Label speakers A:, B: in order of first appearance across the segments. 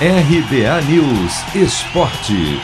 A: RBA News Esporte.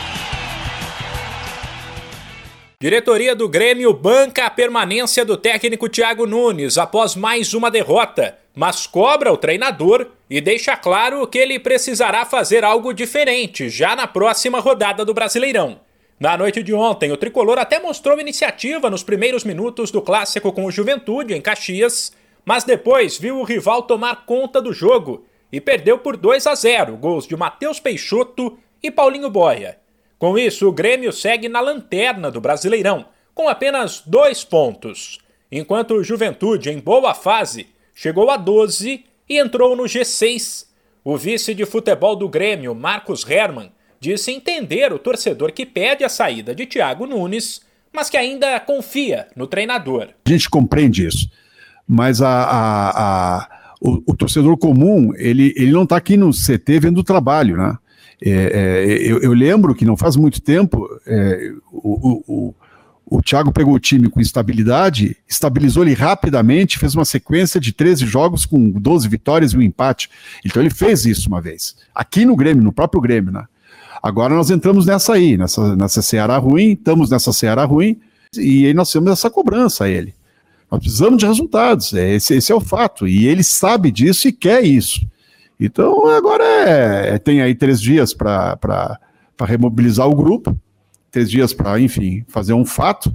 B: Diretoria do Grêmio banca a permanência do técnico Thiago Nunes após mais uma derrota, mas cobra o treinador e deixa claro que ele precisará fazer algo diferente já na próxima rodada do Brasileirão. Na noite de ontem, o tricolor até mostrou iniciativa nos primeiros minutos do clássico com o Juventude em Caxias, mas depois viu o rival tomar conta do jogo e perdeu por 2 a 0, gols de Matheus Peixoto e Paulinho Boia. Com isso, o Grêmio segue na lanterna do Brasileirão, com apenas dois pontos, enquanto o Juventude, em boa fase, chegou a 12 e entrou no G6. O vice de futebol do Grêmio, Marcos Herman, disse entender o torcedor que pede a saída de Thiago Nunes, mas que ainda confia no treinador.
C: A gente compreende isso, mas a, a, a o, o, torcedor comum, ele, ele não está aqui no CT vendo o trabalho, né? É, é, eu, eu, lembro que não faz muito tempo é, o, o, o Thiago pegou o time com instabilidade, estabilizou ele rapidamente, fez uma sequência de 13 jogos com 12 vitórias e um empate. Então ele fez isso uma vez. Aqui no Grêmio, no próprio Grêmio, né? Agora nós entramos nessa aí, nessa, nessa Ceará ruim, estamos nessa Ceará ruim, e aí nós temos essa cobrança a ele. Nós precisamos de resultados, é, esse, esse é o fato. E ele sabe disso e quer isso. Então, agora é, é tem aí três dias para remobilizar o grupo, três dias para, enfim, fazer um fato.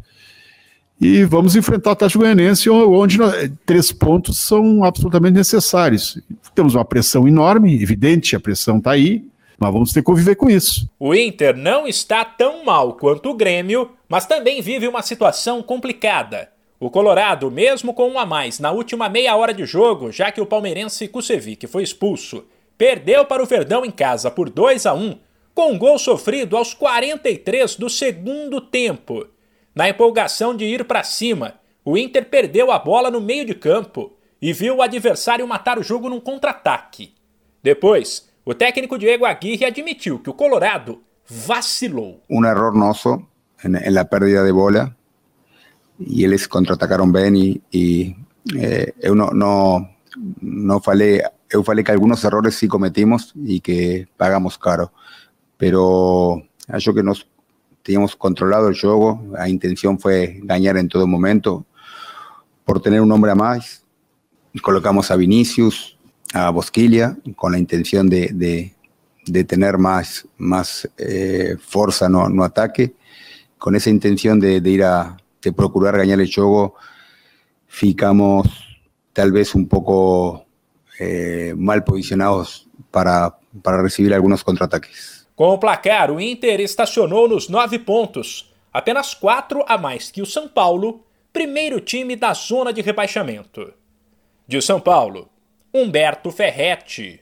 C: E vamos enfrentar o Atlético Goianense, onde nós, três pontos são absolutamente necessários. Temos uma pressão enorme, evidente, a pressão está aí, mas vamos ter que conviver com isso.
B: O Inter não está tão mal quanto o Grêmio, mas também vive uma situação complicada. O Colorado, mesmo com um a mais na última meia hora de jogo, já que o palmeirense Kusevic foi expulso, perdeu para o Verdão em casa por 2 a 1, com um gol sofrido aos 43 do segundo tempo. Na empolgação de ir para cima, o Inter perdeu a bola no meio de campo e viu o adversário matar o jogo num contra-ataque. Depois, o técnico Diego Aguirre admitiu que o Colorado vacilou.
D: Um erro nosso na pérdida de bola y ellos contraatacaron bien y, eh, yo no, no, no eu que algunos errores sí cometimos y que pagamos caro, pero acho que nos teníamos controlado el juego, la intención fue ganar en todo momento, por tener un hombre a más, colocamos a Vinicius, a Bosquilla, con la intención de, de, de tener más, más eh, fuerza no, no ataque, con esa intención de ir a, de procurar ganar el juego, ficamos tal vez un poco eh, mal posicionados para, para recibir algunos contraataques.
B: Com o placar, o Inter estacionou nos nove pontos, apenas quatro a mais que o São Paulo, primeiro time da zona de rebaixamento. De São Paulo, Humberto Ferretti.